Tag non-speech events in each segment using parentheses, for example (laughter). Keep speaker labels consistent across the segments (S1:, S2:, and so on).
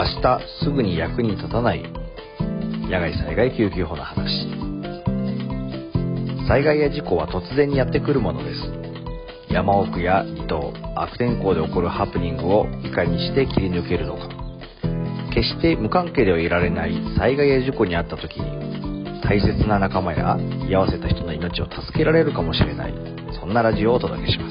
S1: 明日すぐに役に立たない。野外災害救急法の話。災害や事故は突然にやってくるものです。山奥や離島悪天候で起こるハプニングをいかにして切り抜けるのか。決して無関係ではいられない災害や事故に遭った時に大切な仲間や居合わせた人の命を助けられるかもしれない。そんなラジオをお届けします。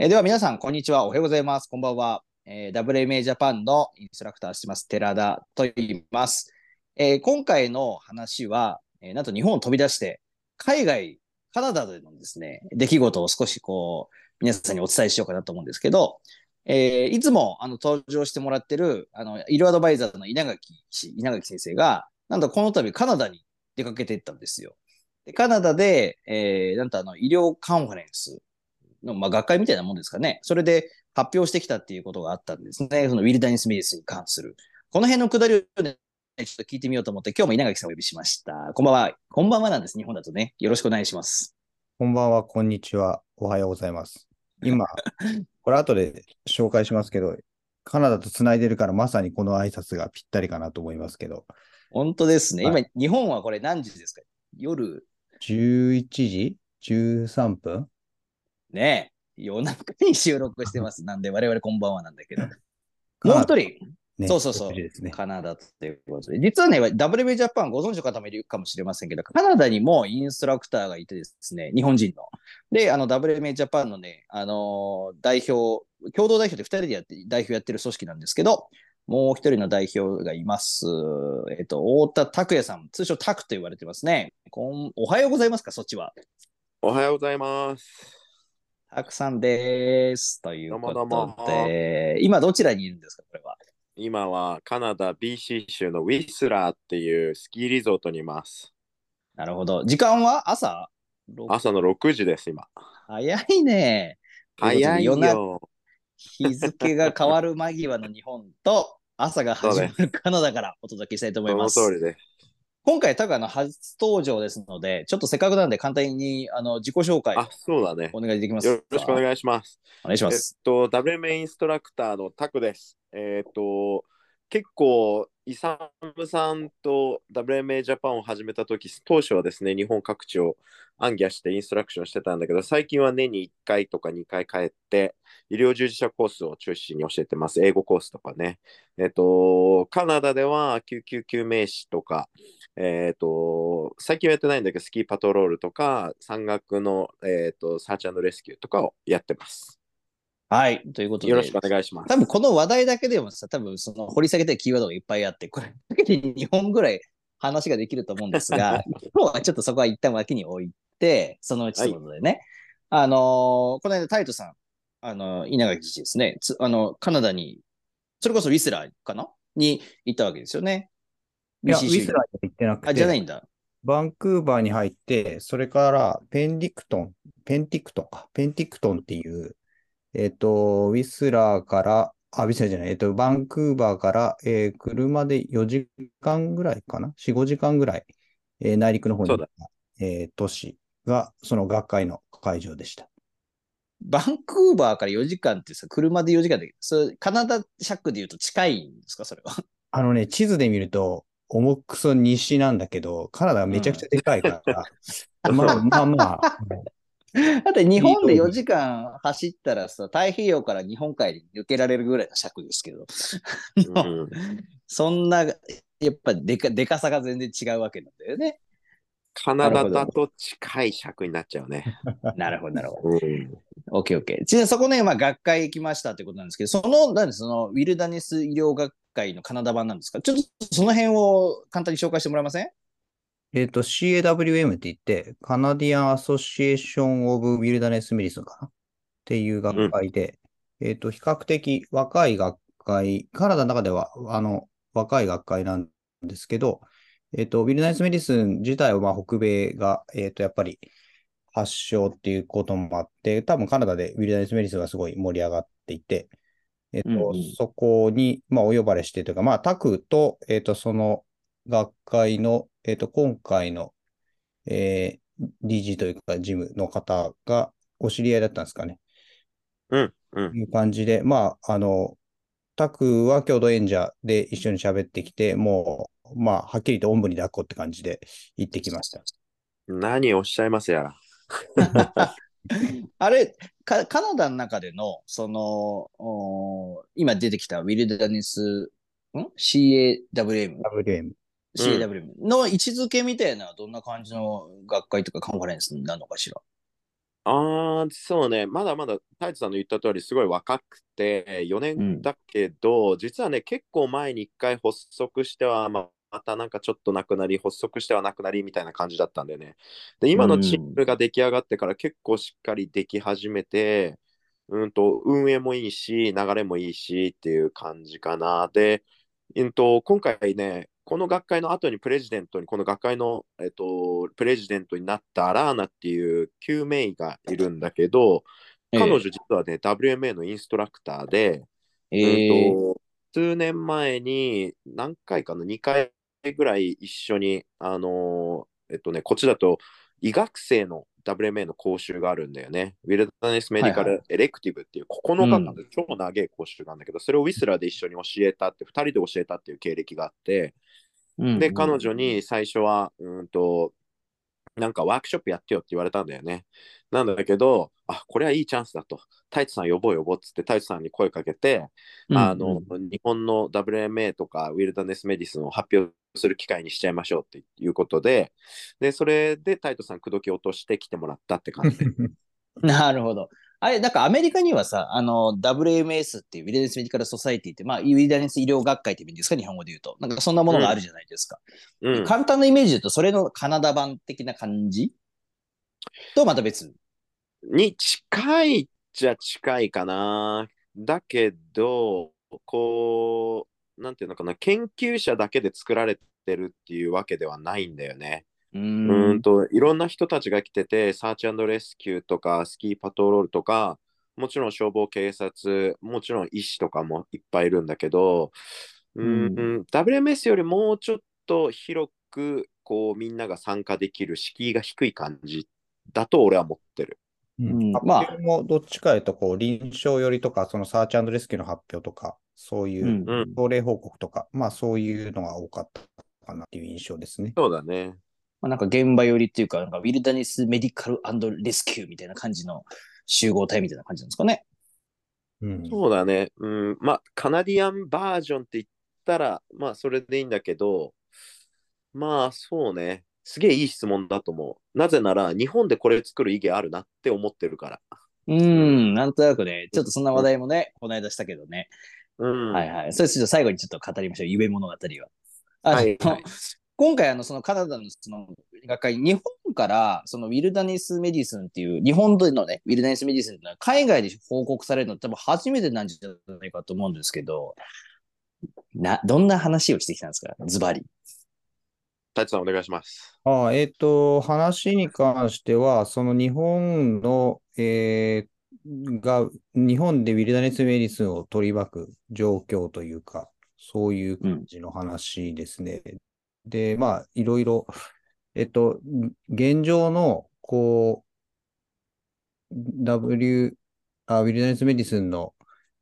S2: えーでは皆さん、こんにちは。おはようございます。こんばんは。えー WMA ジャパンのインストラクターしてます、寺田と言います。えー今回の話は、えーなんと日本を飛び出して、海外、カナダでのですね、出来事を少しこう、皆さんにお伝えしようかなと思うんですけど、えーいつもあの登場してもらってる、あの、医療アドバイザーの稲垣氏、稲垣先生が、なんとこの度カナダに出かけていったんですよ。でカナダで、えーなんとあの、医療カンファレンスの、まあ、学会みたいなもんですかね。それで発表してきたっていうことがあったんですね。そのウィルダニス・メディスに関する。この辺のくだりをね、ちょっと聞いてみようと思って、今日も稲垣さんをお呼びしました。こんばんは。こんばんはなんです。日本だとね。よろしくお願いします。
S3: こんばんは、こんにちは、おはようございます。(laughs) 今、これ後で紹介しますけど、カナダとつないでるからまさにこの挨拶がぴったりかなと思いますけど、
S2: 本当ですね。
S3: は
S2: 今、日本はこれ何時ですか？夜、
S3: 11時 ?13 分？
S2: ねえ、夜中に収録してます。なんで、我々こんばんはなんだけど。(laughs) もう一人、
S3: ね、
S2: そうそうそう
S3: ね。
S2: カナダということで。実はね、WB ジャパンご存知の方もいるかもしれませんけど、カナダにもインストラクターがいてですね、日本人の。で、あの WB ジャパンのね、あのー代表、共同代表で2人でやって、代表やってる組織なんですけど、もう一人の代表がいます。えっ、と、太田拓也さん、通称タクと言われてますね。こんおはようございますか、そっちは。
S4: おはようございます。
S2: タクさんです。ということで、
S4: どうもどうも
S2: 今どちらにいるんですか、これは？
S4: 今はカナダ BC 州のウィスラーっていうスキーリゾートにいます。
S2: なるほど。時間は？朝？
S4: 朝の6時です、今。
S2: 早いね。
S4: 早いよ。
S2: 日付が変わる間際の日本と朝が始まるカナダからお届けしたいと思い
S4: そ
S2: ます。
S4: の通りです。
S2: 今回、タクあの初登場ですので、ちょっとせっかくなんで簡単にあの自己紹介
S4: あ、そうだね。
S2: お願いできますか？
S4: よろしくお願いします。
S2: お願いしま
S4: えっ
S2: す。
S4: と、WMA インストラクターのタクです。えっと、結構、イサムさんと WMA ジャパンを始めたとき、当初はですね、日本各地を暗記してインストラクションしてたんだけど、最近は年に1回とか2回帰って、医療従事者コースを中心に教えてます。英語コースとかね。えっと、カナダでは救急救命士とか、えっと、最近はやってないんだけど、スキーパトロールとか、山岳の、えっと、サーチレスキューとかをやってます。
S2: はい。ということで、
S4: よろしくお願いします。
S2: 多分この話題だけでもさ、多分その掘り下げたいキーワードがいっぱいあって、これだけで2本ぐらい話ができると思うんですが、(laughs) 今日はちょっとそこは一旦脇に置いて、そのうちということでね。あのーこの間タイトさん、あの稲垣氏ですね、つあの、カナダに、それこそウィスラーかな？に行ったわけですよね。
S3: いや、ウィスラーには行ってなく
S2: あ、じゃない
S3: て、
S2: んだ。
S3: バンクーバーに入って、それからペンディクトン、ペンティクトンか、ペンティクトンっていう、えっと、ウィスラーから、あ、ウィスラーじゃない、えっと、バンクーバーから、えー車で4時間ぐらいかな ?4、5時間ぐらい、えー内陸の方に行った、えー都市が、その学会の会場でした。
S2: バンクーバーから4時間ってさ、車で4時間で、それカナダ尺で言うと近いんですか、それは。
S3: あのね、地図で見ると、重くそ西なんだけど、カナダがめちゃくちゃでかいから、(laughs) まあまあまあ、(laughs) (laughs)
S2: だって日本で4時間走ったらさ、太平洋から日本海に抜けられるぐらいの尺ですけど、
S4: うん (laughs)
S2: そんな、やっぱでかでかさが全然違うわけなんだよね。
S4: カナダだと近い尺になっちゃうね。(laughs)
S2: なるほど、なるほど。
S4: うん、
S2: オッケーオッケー。ちなみにそこね、まあ学会行きましたってことなんですけど、その、何その、 Wilderness 医療学会のカナダ版なんですか？ちょっとその辺を簡単に紹介してもらえません？
S3: えっと、CAWM って言って、 Canadian Association of Wilderness Medicine かな？っていう学会で、えっと、比較的若い学会、カナダの中では、あの、若い学会なんですけど、えっと、ウィルダネス・メディスン自体は、まあ、北米が、えっと、やっぱり発祥っていうこともあって、多分カナダでウィルダネス・メディスンがすごい盛り上がっていて、えっと、
S2: うんうん。
S3: そこに、まあ、お呼ばれしてというか、まあ、タクと、えっと、その学会の、えっと、今回の、えー理事というか、事務の方が、お知り合いだったんですかね。
S4: うん、うん。
S3: いう感じで、まあ、あの、タクは共同演者で一緒に喋ってきて、もう、まあ、はっきりとおんぶに抱っこって感じで行ってきました。
S4: 何をおっしゃいますやら。(laughs)
S2: あれカ、カナダの中での、その、お今出てきたウィルダネス、ん ?CAWM?
S3: WM。
S2: CAWM の位置づけみたいなどんな感じの学会とかカンファレンスなのかしら？
S4: ああ、そうね。まだまだ太一さんの言った通り、すごい若くて、4年だけど、実はね、結構前に1回発足しては、ままたなんかちょっとなくなり、発足してはなくなりみたいな感じだったんだよね。で、今のチームが出来上がってから結構しっかりでき始めて、うんと、運営もいいし、流れもいいしっていう感じかな。で、うんと、今回ね、この学会の後にプレジデントに、この学会の、えっと、プレジデントになったアラーナっていう救命医がいるんだけど、彼女実はね、WMA のインストラクターで、
S2: えー
S4: うんと数年前に何回かな、2回ぐらい一緒に、あのーえっとね、こっちだと医学生の WMA の講習があるんだよね。ウィルダネスメディカ
S2: はい
S4: ルエレクティブっていう9日間で超長い講習なんだけど、それをウィスラーで一緒に教えたって、2人で教えたっていう経歴があって、で、彼女に最初は、うんと、なんかワークショップやってよって言われたんだよね。なんだけど、あ、これはいいチャンスだと。太一さん呼ぼう呼ぼうっつって太一さんに声かけて、あの、日本の WMA とかウィルダネスメディスンを発表する機会にしちゃいましょうっていうことで、で、それでタイトさん口説き落として来てもらったって感じで。(laughs)
S2: なるほど。あれ、なんかアメリカにはさ、あの、WMS っていうウィルダネスメディカルソサイティって、まあ、ウィルダネス医療学会って意味ですか、日本語で言うと。なんかそんなものがあるじゃないですか。
S4: うん。
S2: 簡単なイメージで言うと、それのカナダ版的な感じ？とまた別。
S4: に近いっちゃ近いかな。だけど、こう、なんていうのかな、研究者だけで作られてるっていうわけではないんだよね。
S2: う
S4: うーんと、いろんな人たちが来てて、サーチレスキューとか、スキーパトロールとか、もちろん消防警察、もちろん医師とかもいっぱいいるんだけど、うーん、WMS よりもうちょっと広く、こう、みんなが参加できる敷居が低い感じだと俺は思ってる。
S2: うん。
S3: 発
S2: まあ
S3: 表もどっちかというと、こう、臨床よりとか、そのサーチレスキューの発表とか、そういううん。
S4: うん。
S3: 症例報告とか、まあそういうのが多かったかなっていう印象ですね。
S4: そうだね。
S2: まあ、なんか現場寄りっていうか、なんかウィルダネスメディカルレスキューみたいな感じの集合体みたいな感じなんですかね。
S3: うん。
S4: そうだね。うん、まあ、カナディアンバージョンって言ったら、まあ、それでいいんだけど、まあ、そうね。すげえいい質問だと思う。なぜなら、日本でこれ作る意義あるなって思ってるから。
S2: うん、なんとなくね、ちょっとそんな話題もね、この間したけどね。
S4: うん。
S2: はいはい。それちょっと最後にちょっと語りましょう。夢物語は。あの
S4: はいはい
S2: 今回、あの、そのカナダのその学会、日本から、そのウィルダネスメディスンっていう、日本でのね、ウィルダネスメディスンっていうのは海外で報告されるの多分初めてなんじゃないかと思うんですけど、な、どんな話をしてきたんですか？ズバリ。
S4: 太一さん、お願いします。
S3: ああ、えっと、話に関しては、その日本の、えーが、日本でウィルダネスメディスンを取り巻く状況というか、そういう感じの話ですね。で、まあ、いろいろ、えっと、現状の、こう、W、あ、ウィルダネスメディスンの、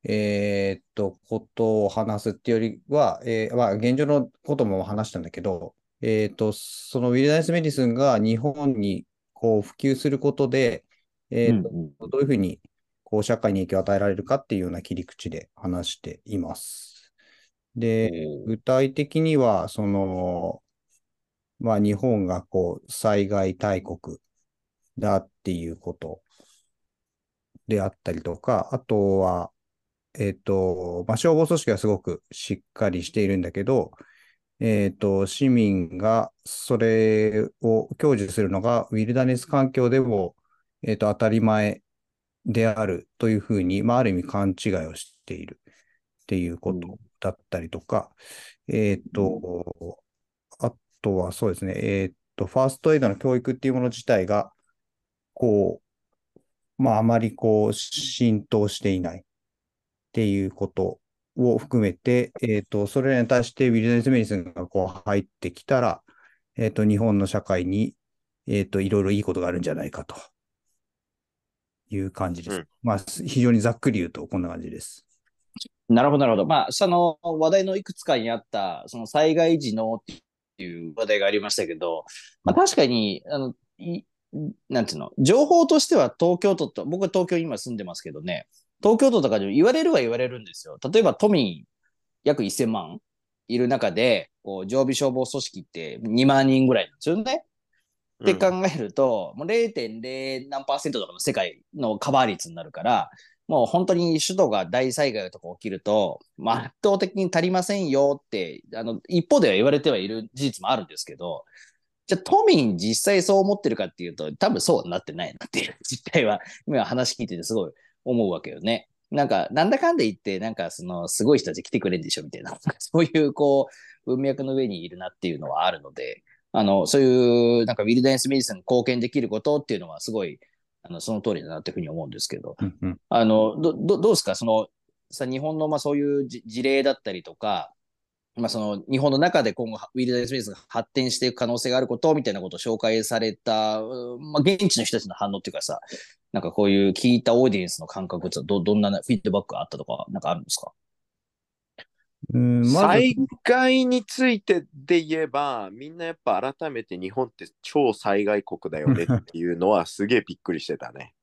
S3: えーっと、ことを話すっていうよりは、えーまあ、現状のことも話したんだけど、えーっと、そのウィルダネスメディスンが日本にこう普及することで、えーっと
S2: うんうん
S3: どういうふうにこう社会に影響を与えられるかっていうような切り口で話しています。で、具体的には、その、まあ、日本がこう災害大国だっていうことであったりとか、あとは、えっと、まあ、消防組織はすごくしっかりしているんだけど、えっと、市民がそれを享受するのがウィルダネス環境でも、えっと、当たり前であるというふうに、まあ、ある意味勘違いをしているっていうことだったりとか、えっと、あとはそうですね、えっと、ファーストエイドの教育っていうもの自体が、こう、まあ、あまりこう、浸透していないっていうことを含めて、えっと、それらに対してウィルダネスメディスンがこう入ってきたら、えっと、日本の社会に、えっと、いろいろいいことがあるんじゃないかという感じです。
S4: うん
S3: まあ、非常にざっくり言うとこんな感じです。
S2: なるほど、なるほど。まあ、その話題のいくつかにあった、その災害時のっていう話題がありましたけど、まあ確かに、あの、いなんていうの、情報としては東京都と、僕は東京に今住んでますけどね、東京都とかで言われるは言われるんですよ。例えば都民約1000万いる中で、こう常備消防組織って2万人ぐらいなんですよね。って考えると、もう0.0何パーセントとかの世界のカバー率になるから、もう本当に首都が大災害とか起きると、まあ、圧倒的に足りませんよって、あの、一方では言われてはいる事実もあるんですけど、じゃあ都民実際そう思ってるかっていうと、多分そうはなってないなっていう (laughs) 実態は、今話聞いててすごい思うわけよね。なんか、なんだかんで言って、なんかその、すごい人たち来てくれんでしょみたいな、(laughs) そういうこう、文脈の上にいるなっていうのはあるので、あの、そういう、なんかウィルダネスメディスンに貢献できることっていうのはすごい、あの、その通りだなっていうふうに思うんですけど、
S3: うんうん。
S2: あの、ど、どどうですか？その、さ、日本の、まあそういうじ事例だったりとか、まあその、日本の中で今後、ウィルダネスメディスンが発展していく可能性があることみたいなことを紹介された、うんまあ現地の人たちの反応っていうかさ、なんかこういう聞いたオーディエンスの感覚ってど、どんなフィードバックがあったとか、なんかあるんですか？
S3: うんまず
S4: 災害についてで言えば、みんなやっぱ改めて日本って超災害国だよねっていうのはすげえびっくりしてたね。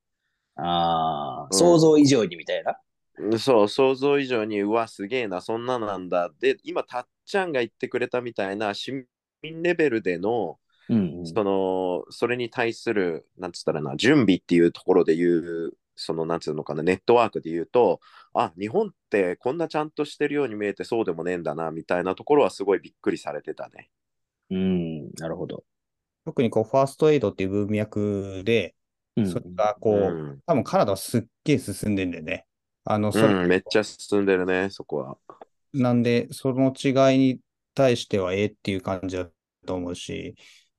S2: ああ、
S4: うん
S2: 想像以上にみたいな？
S4: うんそう、想像以上に、うわ、すげえな、そんななんだ。で、今、たっちゃんが言ってくれたみたいな市民レベルでの、
S2: うんうん。
S4: その、それに対する、なんつったらな、準備っていうところで言う、その、なんつうのかな、ネットワークで言うと、あ、日本ってこんなちゃんとしてるように見えてそうでもねえんだな、みたいなところはすごいびっくりされてたね。
S2: うん、なるほど。
S3: 特にこう、ファーストエイドっていう文脈で、
S2: うん
S3: それがこう、
S4: うん、
S3: 多分カナダはすっげえ進んでんだよね。あの、それ、
S4: うん、めっちゃ進んでるね、そこは。
S3: なんで、その違いに対してはええっていう感じだと思うし、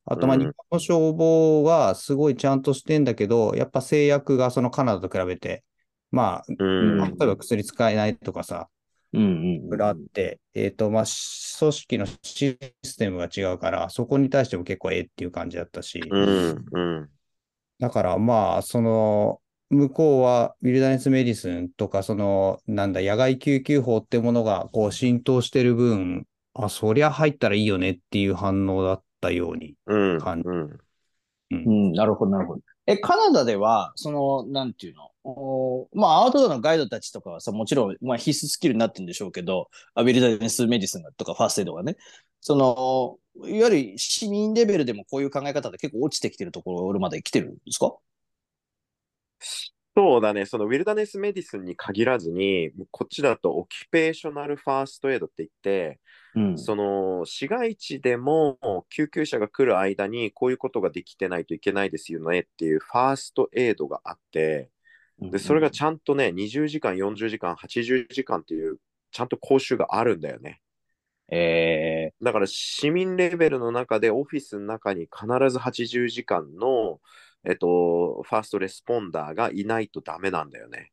S3: あと、日本の消防はすごいちゃんとしてんだけど、やっぱ制約がそのカナダと比べて、まあ、
S4: うん。
S3: 例えば薬使えないとかさ、
S2: うんうん。
S3: 裏あって、えっと、まあ、し組織のシステムが違うから、そこに対しても結構ええっていう感じだったし、
S4: うん、うん。
S3: だからまあ、その、向こうは wilderness medicine とか、その、なんだ、野外救急法ってものがこう浸透してる分、あ、そりゃ入ったらいいよねっていう反応だったように。
S4: うん、
S3: 感
S4: うん。
S2: うん、なるほど、なるほど。え、カナダでは、その、なんていうの？おーまあ、アウトドアのガイドたちとかはさ、もちろん、まあ、必須スキルになってるんでしょうけど、あ、wilderness medicine とかファーストエイドがね、その、いわゆる市民レベルでもこういう考え方で結構落ちてきてるところまで来てるんですか？
S4: そうだね、その wilderness medicine に限らずに、こっちだと occupational first aid って言って、
S2: うん
S4: その市街地でも救急車が来る間にこういうことができてないといけないですよねっていうファーストエイドがあって、でそれがちゃんとね、20時間、40時間、80時間っていう、ちゃんと講習があるんだよね。
S2: え
S4: だから市民レベルの中でオフィスの中に必ず80時間の、えっと、ファーストレスポンダーがいないとダメなんだよね。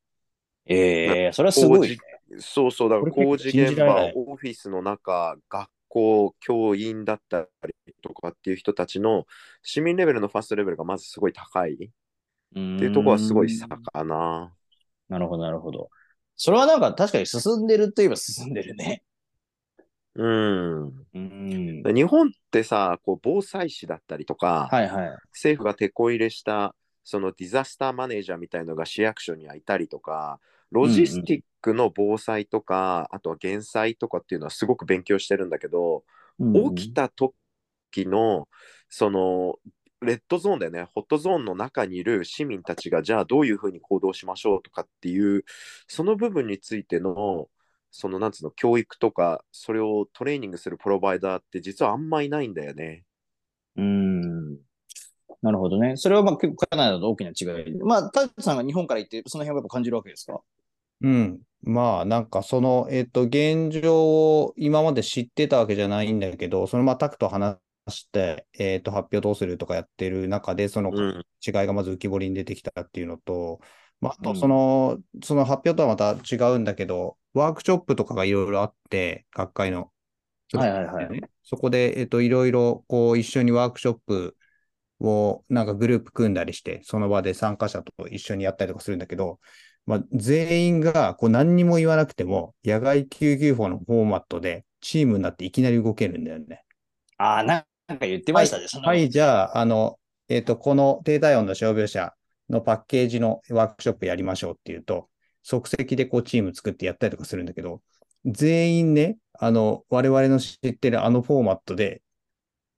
S2: ー、えー、それはすごいね。
S4: そうそう、だから工事現場
S3: い、
S4: オフィスの中、学校、教員だったりとかっていう人たちの市民レベルのファーストレベルがまずすごい高いっていうところはすごい差かな。
S2: なるほど、なるほど。それはなんか確かに進んでるといえば進んでるね。
S4: うん。
S2: うん。
S4: で日本ってさ、こう防災士だったりとか、
S2: はいはい。
S4: 政府が手こ入れしたそのディザスターマネージャーみたいのが市役所にはいたりとか、ロジスティックの防災とか、あとは減災とかっていうのはすごく勉強してるんだけど、起きた時のそのレッドゾーンだよね、ホットゾーンの中にいる市民たちがじゃあどういうふうに行動しましょうとかっていう、その部分についての、そのなんつうの、教育とか、それをトレーニングするプロバイダーって実はあんまいないんだよね。
S2: うん。なるほどね。それはまあ結構カナダと大きな違いで。まあ、タッさんが日本から行って、その辺はやっぱ感じるわけですか？
S3: うん。まあ、なんかその、えっと、現状を今まで知ってたわけじゃないんだけど、そのまあ、タクと話して、えっと、発表どうするとかやってる中で、その
S4: うん。
S3: 違いがまず浮き彫りに出てきたっていうのと、まあ、あと
S2: うん
S3: その、その発表とはまた違うんだけど、ワークショップとかがいろいろあって、学会の。
S2: はいはいはい
S3: ねそこで、えっと、いろいろ、こう、一緒にワークショップをなんかグループ組んだりして、その場で参加者と一緒にやったりとかするんだけど、まあ、全員がこう何にも言わなくても、野外救急法のフォーマットでチームになっていきなり動けるんだよね。
S2: ああ、なんか言ってましたね。その
S3: はい、じゃあ、あの、えっ、と、この低体温の傷病者のパッケージのワークショップやりましょうっていうと、即席でこうチーム作ってやったりとかするんだけど、全員ね、あの、我々の知ってるあのフォーマットで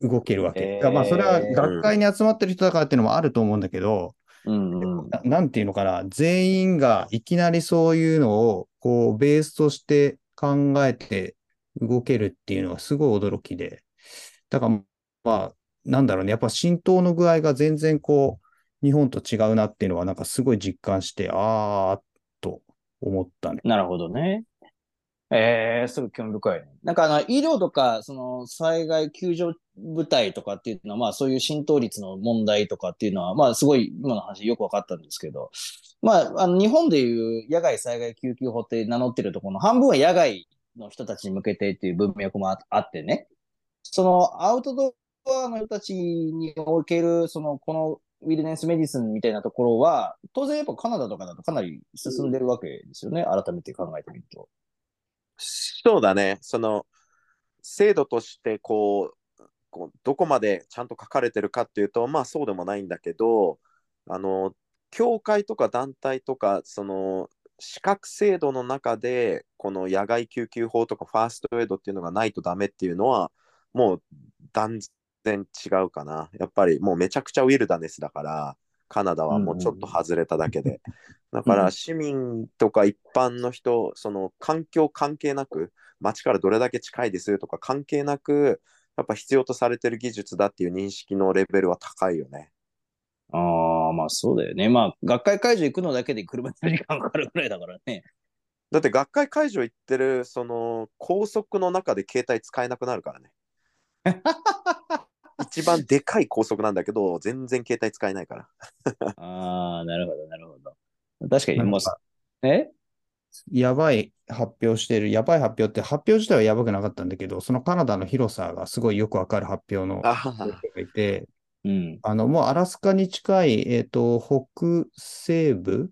S3: 動けるわけ。
S2: へー
S3: まあ、それは学会に集まってる人だからっていうのもあると思うんだけど、
S2: うんうん。
S3: ななんていうのかな、全員がいきなりそういうのを、こう、ベースとして考えて動けるっていうのはすごい驚きで。だから、まあ、なんだろうね、やっぱ浸透の具合が全然こう、日本と違うなっていうのは、なんかすごい実感して、あーっと思ったね。
S2: なるほどね。ええすごい興味深いね。なんかあの、医療とか、その、災害救助部隊とかっていうのは、まあそういう浸透率の問題とかっていうのは、まあすごい今の話よくわかったんですけど、まあ、あの、日本でいう野外災害救急法って名乗ってるところの半分は野外の人たちに向けてっていう文脈もああってね、そのアウトドアの人たちにおける、その、このウィルネスメディスンみたいなところは、当然やっぱカナダとかだとかなり進んでるわけですよね。改めて考えてみると。
S4: そうだね。その制度としてこうこうどこまでちゃんと書かれてるかっていうとまあそうでもないんだけどあの協会とか団体とかその資格制度の中でこの野外救急法とかファーストエイドっていうのがないとダメっていうのはもう断然違うかな。やっぱりもうめちゃくちゃウィルダネスだからカナダはもうちょっと外れただけで。(laughs) だか
S2: うん
S4: ら市民とか一般の人、その環境関係なく、街からどれだけ近いですとか関係なく、やっぱ必要とされてる技術だっていう認識のレベルは高いよね。
S2: ああ、まあそうだよね。まあ、学会会場行くのだけで車に時間かかるぐらいだからね。
S4: だって学会会場行ってる、その高速の中で携帯使えなくなるからね。(laughs) 一番でかい高速なんだけど、全然携帯使えないから。(laughs)
S2: ああ、なるほど、なるほど。確かに、もうえ？
S3: やばい発表してる、やばい発表って発表自体はやばくなかったんだけど、そのカナダの広さがすごいよくわかる発表の
S4: あ
S3: 人がいて、
S2: うん。
S3: あの、もうアラスカに近い、えっと、北西部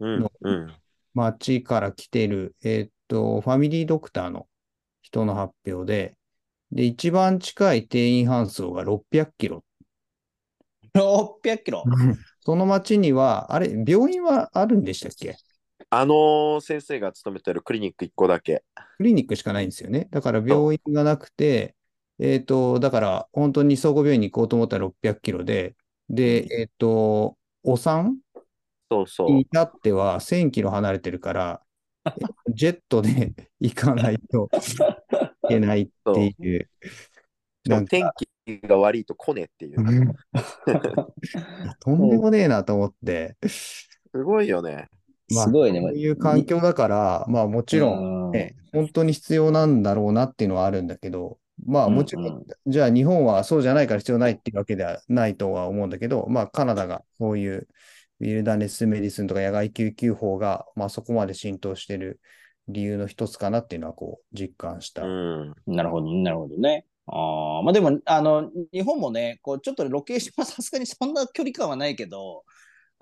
S4: うん
S3: の
S4: うん。
S3: 町から来てる、えっと、ファミリードクターの人の発表で、で、一番近い定員搬送が600キロ。
S2: 600キロ？
S3: その町には、あれ、病院はあるんでしたっけ？
S4: あの先生が勤めてるクリニック1個だけ。
S3: クリニックしかないんですよね。だから病院がなくて、えっと、だから本当に総合病院に行こうと思ったら600キロで、で、えっと、お産
S4: そうそう。
S3: に至っては1000キロ離れてるから、(laughs) ジェットで (laughs) 行かないといけないっていう。(laughs) なんか
S4: 天気が悪いと来ねえっていう。
S3: とんでもねえなと思って。
S4: すごいよね。
S3: まあ
S2: すごいね。
S3: そういう環境だから、まあもちろん、
S2: ん
S3: ね、本当に必要なんだろうなっていうのはあるんだけど、まあもちろん、
S2: うんうん
S3: じゃあ日本はそうじゃないから必要ないっていうわけではないとは思うんだけど、まあカナダがそういうウィルダネスメディスンとか野外救急法が、まあそこまで浸透してる理由の一つかなっていうのはこう実感した。
S4: うん。
S2: なるほど、なるほどね。ああ、まあでも、あの、日本もね、こう、ちょっとロケーションはさすがにそんな距離感はないけど、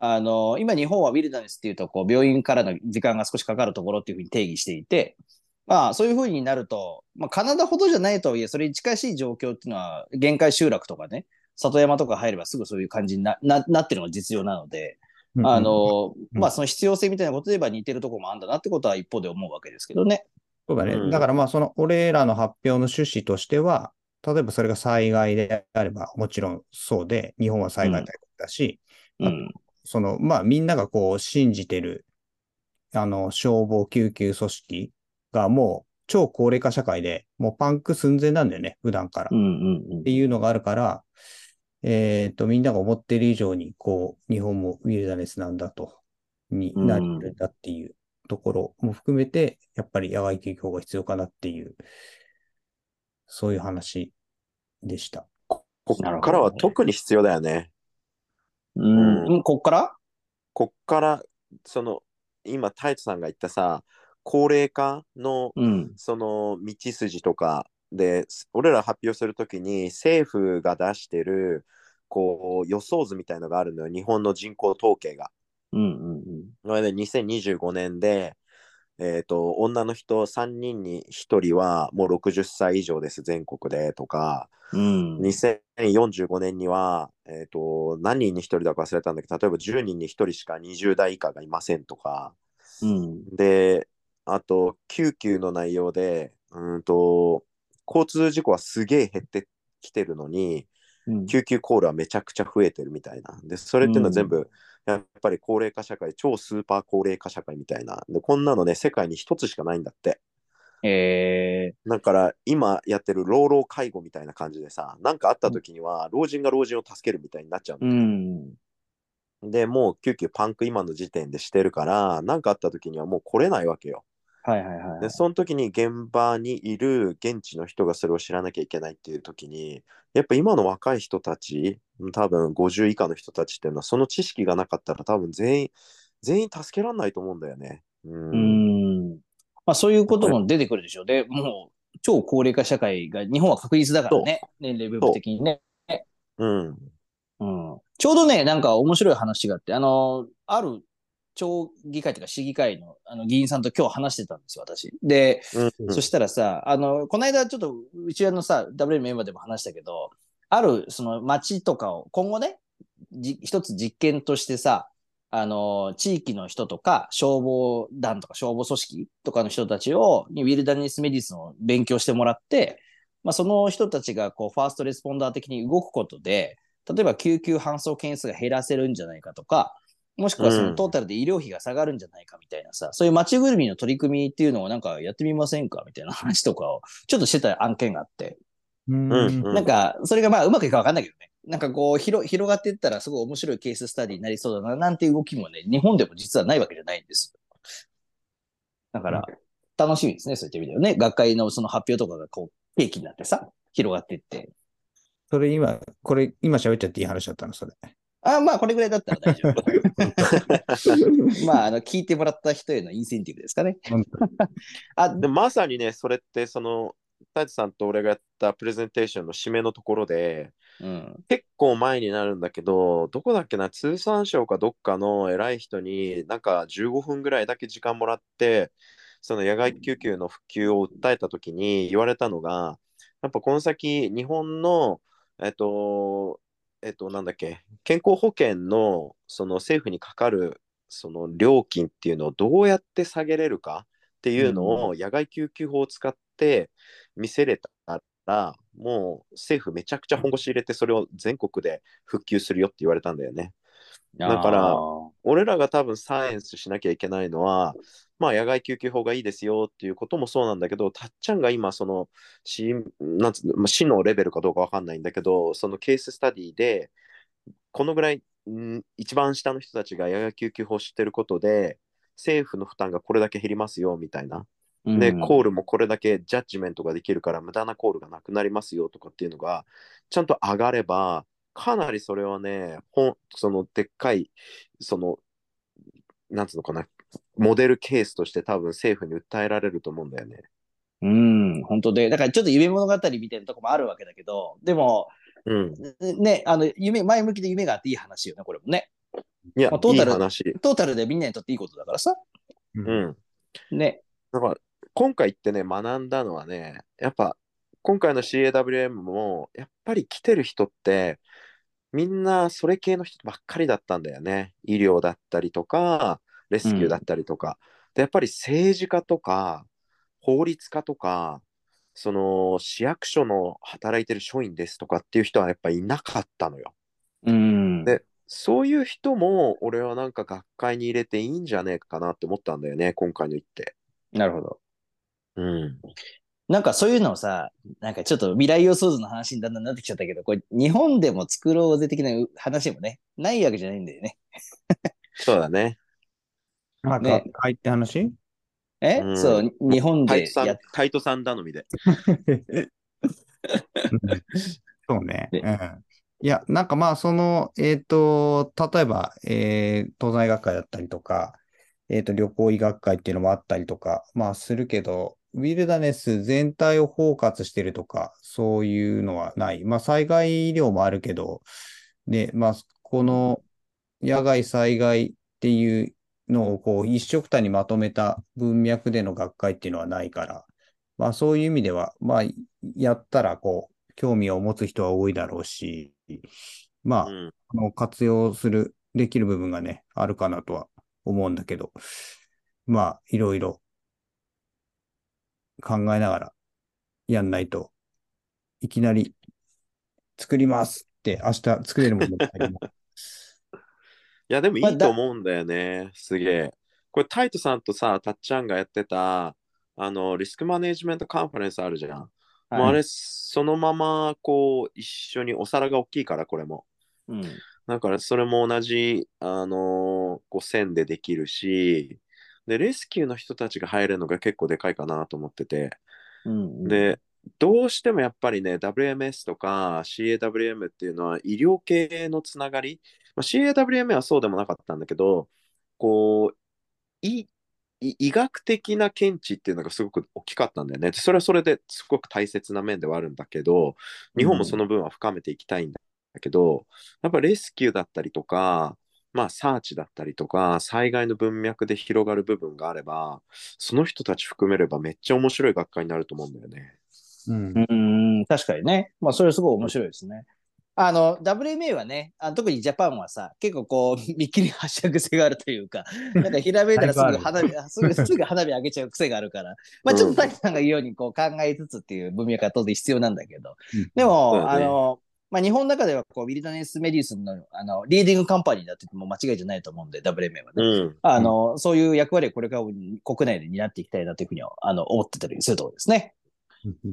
S2: あの、今日本はウィルダネスっていうと、こう、病院からの時間が少しかかるところっていうふうに定義していて、まあ、そういうふうになると、まあ、カナダほどじゃないとはいえ、それに近しい状況っていうのは、限界集落とかね、里山とか入ればすぐそういう感じになななってるのが実情なので、
S3: うん
S2: あ、の、
S3: うん
S2: まあ、その必要性みたいなことで言えば似てるところもあるんだなってことは一方で思うわけですけどね。
S3: そうだね。
S4: うん
S3: だからまあその俺らの発表の趣旨としては、例えばそれが災害であればもちろんそうで、日本は災害大国だし、
S2: うん。
S3: その、まあみんながこう信じてる、あの、消防救急組織がもう超高齢化社会で、もうパンク寸前なんだよね、普段から。っていうのがあるから、えっと、みんなが思ってる以上に、こう、日本もウィルダネスなんだと、になるんだっていうところも含めて、やっぱり野外救急法が必要かなっていう、そういう話でした。
S4: こ
S2: なるほどね
S4: っからは特に必要だよね。
S2: うん、
S4: う
S2: うん、こっから？
S4: こっから、その、今、タイトさんが言ったさ、高齢化の、
S2: うん。
S4: その、道筋とかで、俺ら発表するときに、政府が出してる、こう予想図みたいのがあるのよ、日本の人口統計が。
S2: うんうんうん。
S4: それで2025年で、えっ、と、女の人3人に1人はもう60歳以上です、全国でとか、
S2: うん。
S4: 2045年には、えっ、と、何人に1人だか忘れたんだけど、例えば10人に1人しか20代以下がいませんとか、
S2: うん。
S4: で、あと、救急の内容で、うんと、交通事故はすげえ減ってきてるのに、
S2: うん
S4: 救急コールはめちゃくちゃ増えてるみたいな。で、それっていうのは全部、やっぱり高齢化社会、超スーパー高齢化社会みたいな。で、こんなのね、世界に一つしかないんだって。
S2: え
S4: だから、今やってる老老介護みたいな感じでさ、なんかあった時には、老人が老人を助けるみたいになっちゃう
S2: ー、う
S4: の。
S2: ん。
S4: で、もう救急パンク今の時点でしてるから、なんかあった時にはもう来れないわけよ。
S2: はいはいはい。
S4: で、その時に現場にいる現地の人がそれを知らなきゃいけないっていう時に、やっぱ今の若い人たち、多分50以下の人たちっていうのは、その知識がなかったら多分全員、全員助けられないと思うんだよね。うん。
S2: うん。まあそういうことも出てくるでしょう。で、もう超高齢化社会が日本は確実だからね。年齢部分的にね。
S4: うん。
S2: うん。ちょうどね、なんか面白い話があって、あの、ある町議会というか市議会のあの議員さんと今日話してたんですよ、私。で、
S4: うん
S2: そしたらさ、あの、この間ちょっと、うちらのさ、WM メンバーでも話したけど、ある、その町とかを、今後ね、じ一つ実験としてさ、あの、地域の人とか、消防団とか消防組織とかの人たちを、にウィルダネスメディスンを勉強してもらって、まあ、その人たちが、こう、ファーストレスポンダー的に動くことで、例えば救急搬送件数が減らせるんじゃないかとか、もしくはそのトータルで医療費が下がるんじゃないかみたいなさ、そういう街ぐるみの取り組みっていうのをなんかやってみませんかみたいな話とかをちょっとしてた案件があって、
S3: うん
S4: うん
S2: なんかそれがまあうまくいくかわかんないけどね。なんかこう広広がっていったらすごい面白いケーススタディになりそうだななんていう動きもね、日本でも実はないわけじゃないんです。だから楽しみですね、そういった意味ではね。学会のその発表とかがこう契機になってさ、広がっていって。
S3: それ今、これ今喋っちゃっていい話だったの、それ。
S2: あまあこれぐらいだったら大丈夫。(laughs) まああの聞いてもらった人へのインセンティブですかね。あ、
S4: でまさにね、それって、その、太一さんと俺がやったプレゼンテーションの締めのところで、
S2: うん。
S4: 結構前になるんだけど、どこだっけな、通産省かどっかの偉い人に、なんか15分ぐらいだけ時間もらって、その野外救急の普及を訴えたときに言われたのが、やっぱこの先、日本の、えっと、えっと、なんだっけ、健康保険のその政府にかかるその料金っていうのをどうやって下げれるかっていうのを野外救急法を使って見せれたら、もう政府めちゃくちゃ本腰入れてそれを全国で復旧するよって言われたんだよね。だから俺らが多分サイエンスしなきゃいけないのは、まあ、野外救急法がいいですよっていうこともそうなんだけど、たっちゃんが今、その市なんつまあ、市のレベルかどうかわかんないんだけど、そのケーススタディで、このぐらい、ん一番下の人たちが野外救急法を知ってることで、政府の負担がこれだけ減りますよみたいな。で、
S2: うん
S4: コールもこれだけジャッジメントができるから、無駄なコールがなくなりますよとかっていうのが、ちゃんと上がれば、かなりそれはね、ほんそのでっかい、その、なんつうのかな、モデルケースとして多分政府に訴えられると思うんだよね。
S2: うん、本当で。だからちょっと夢物語みたいなとこもあるわけだけど、でも、
S4: うん。
S2: ね、あの、夢、前向きで夢があっていい話よね、これもね。
S4: いや、いい
S2: まあトータル
S4: 話。
S2: トータルでみんなにとっていいことだからさ。
S4: うん。
S2: ね。
S4: だから、今回ってね、学んだのはね、やっぱ、今回の CAWM も、やっぱり来てる人って、みんなそれ系の人ばっかりだったんだよね。医療だったりとか、レスキューだったりとか。で、やっぱり政治家とか、法律家とか、その市役所の働いてる署員ですとかっていう人はやっぱいなかったのよ。
S2: うん。
S4: でそういう人も俺はなんか学会に入れていいんじゃねえかなって思ったんだよね、今回の言って。
S2: なるほど。
S4: うん。
S2: なんかそういうのをさ、なんかちょっと未来予想図の話にだんだんなってきちゃったけど、これ日本でも作ろうぜ的な話もね、ないわけじゃないんだよね。
S4: そうだね。
S3: あ、
S2: ね
S3: 学会って話？
S2: え、
S4: うん
S2: そう、日本でやっ、
S4: タイトさん頼みで。(laughs)
S3: そうね。
S2: で
S3: うん。いや、なんかまあ、その、えっと、例えば、えー東西学会だったりとか、えっと、旅行医学会っていうのもあったりとか、まあ、するけど、ウィルダネス全体を包括してるとか、そういうのはない。まあ、災害医療もあるけど、で、まあ、この野外災害っていうのをこう一緒くたにまとめた文脈での学会っていうのはないから、まあそういう意味では、まあやったらこう興味を持つ人は多いだろうし、まあ、
S4: うん
S3: あの活用する、できる部分がね、あるかなとは思うんだけど、まあいろいろ考えながらやんないと、いきなり作りますって明日作れるものばっかりも (laughs)
S4: いや、でもいいと思うんだよね。すげえ。これ、タイトさんとさ、たっちゃんがやってた、あの、リスクマネジメントカンファレンスあるじゃん。もうあれ、そのまま、こう、一緒にお皿が大きいから、これも。
S2: うん。
S4: だから、それも同じ、あのーこう線でできるし、で、レスキューの人たちが入れるのが結構でかいかなと思ってて、
S2: うん、
S4: で、どうしてもやっぱりね、WMS とか CAWM っていうのは医療系のつながり、まあ、CAWM はそうでもなかったんだけど、こう、医学的な見地っていうのがすごく大きかったんだよね。でそれはそれですごく大切な面ではあるんだけど、日本もその分は深めていきたいんだけど、やっぱレスキューだったりとか、まあ、サーチだったりとか、災害の文脈で広がる部分があれば、その人たち含めればめっちゃ面白い学会になると思うんだよね。
S3: うん。
S2: うん、確かにね。まあ、それすごい面白いですね。あの、WMA はね、あ特にジャパンはさ、結構こう、(laughs) 見切り発車癖があるというか、なんかひらめいたらすぐ (laughs) 花火、すぐ、すぐ花火上げちゃう癖があるから、(laughs) まあちょっと滝さんが言うようにこう考えつつっていう文脈は当然必要なんだけど、でも、
S4: そうだね。
S2: あの、まあ日本の中ではこう、ウィルダネスメディスンのあのリーディングカンパニーだって言っても間違いじゃないと思うんで、WMA はね。
S4: うん。
S2: あの、そういう役割をこれから国内で担っていきたいなというふうにはあの思ってたりするところですね。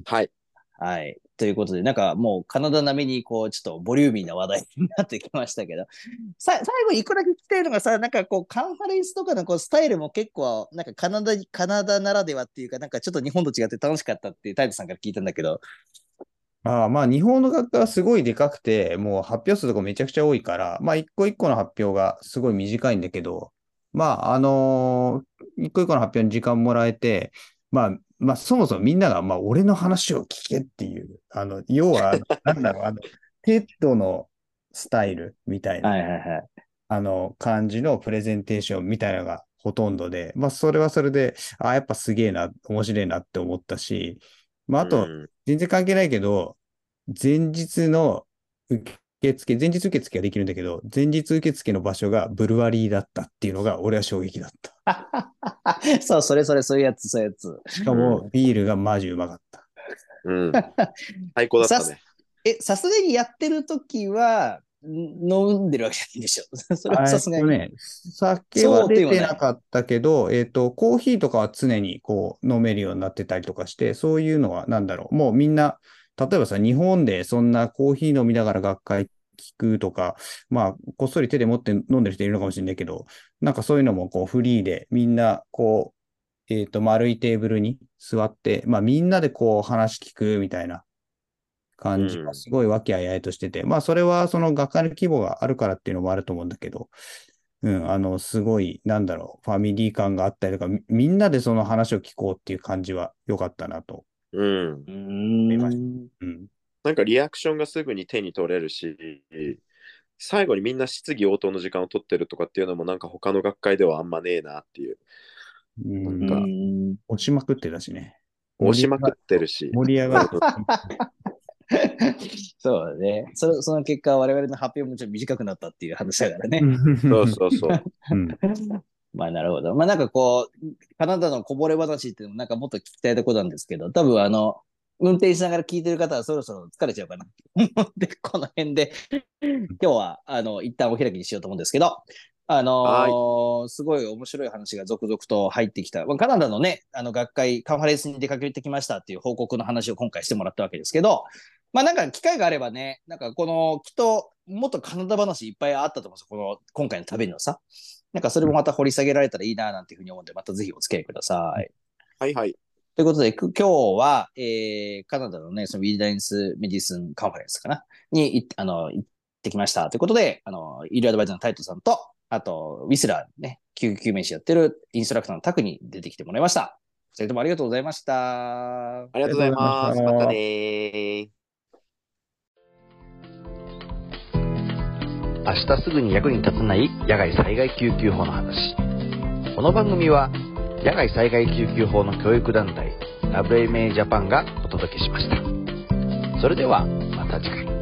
S4: はい。
S2: はい。ということで、なんかもうカナダ並みにこう、ちょっとボリューミーな話題になってきましたけど、(laughs) さ最後に一個だけ聞きたいのがさ、なんかこう、カンファレンスとかのこうスタイルも結構、なんかカナダ、カナダならではっていうか、なんかちょっと日本と違って楽しかったってタイトさんから聞いたんだけど、
S3: ああまあ、日本の学会はすごいでかくて、もう発表数とかめちゃくちゃ多いから、まあ、一個一個の発表がすごい短いんだけど、まあ、あのー一個一個の発表に時間もらえて、まあ、まあ、そもそもみんなが、まあ、俺の話を聞けっていう、あの、要は、(laughs) なんだろう、あの、 TED のスタイルみたいな、
S2: はいはいはい。
S3: あの、感じのプレゼンテーションみたいなのがほとんどで、まあ、それはそれで、ああ、やっぱすげえな、面白いなって思ったし、まあ、あと、
S4: うん
S3: 全然関係ないけど、前日の受付、前日受付ができるんだけど、前日受付の場所がブルワリーだったっていうのが俺は衝撃だった。(laughs)
S2: そう、それそれ、そういうやつ、そういうやつ。
S3: しかもビールがマジうまかった。
S4: うん。最高だったね。
S2: え、さすがにやってる時は、ん飲んでるわけじゃないんでしょ。(laughs) それはさすがに。
S3: えっとね、酒は出てなかったけど、えっと、コーヒーとかは常にこう飲めるようになってたりとかして、そういうのはなんだろう。もうみんな、例えばさ、日本でそんなコーヒー飲みながら学会聞くとか、まあ、こっそり手で持って飲んでる人いるのかもしれないけど、なんかそういうのもこうフリーで、みんなこう、えっと、丸いテーブルに座って、まあみんなでこう話聞くみたいな感じ
S4: うん
S3: がすごい和気あいあいとしてて、まあそれはその学会の規模があるからっていうのもあると思うんだけど、うん、あの、すごい、なんだろう、ファミリー感があったりとか、みみんなでその話を聞こうっていう感じは良かったなと。
S4: うん。
S2: うーん。
S3: うん。
S4: なんかリアクションがすぐに手に取れるし、最後にみんな質疑応答の時間を取ってるとかっていうのもなんか他の学会ではあんまねえなっていう。
S3: うん、
S4: なんか
S2: うん
S3: 押しまくってたしね。
S4: 押しまくってるし。
S3: 盛り上がる。
S2: そうだね。そのその結果、我々の発表もちょっと短くなったっていう話だからね。
S4: そうそうそう。
S3: うん。
S2: まあなるほど。まあなんかこう、カナダのこぼれ話っていうのもなんかもっと聞きたいところなんですけど、多分あの、運転しながら聞いてる方はそろそろ疲れちゃうかな。(laughs) で、この辺で、今日はあの、一旦お開きにしようと思うんですけど、あのーすごい面白い話が続々と入ってきた。まあ、カナダのね、あの学会、カンファレンスに出かけてきましたっていう報告の話を今回してもらったわけですけど、まあなんか機会があればね、なんかこの、きっと、もっとカナダ話いっぱいあったと思うんですよ。この、今回の旅のさ。なんかそれもまた掘り下げられたらいいななんていうふうに思うんで、またぜひお付き合いください。
S4: はいはい。
S2: ということで、く今日は、えー、カナダのね、その Wilderness Medicine Conference かな？にいあの行ってきました。ということで、あの、医療アドバイザーのタイトさんと、あと、ウィスラーね、救急救命士やってるインストラクターのタクに出てきてもらいました。それともありがとうございました。
S4: ありがとうございます。
S3: また
S4: ね
S1: 明日すぐに役に立たない野外災害救急法の話。この番組は野外災害救急法の教育団体 WMA ジャパンがお届けしました。それではまた次回。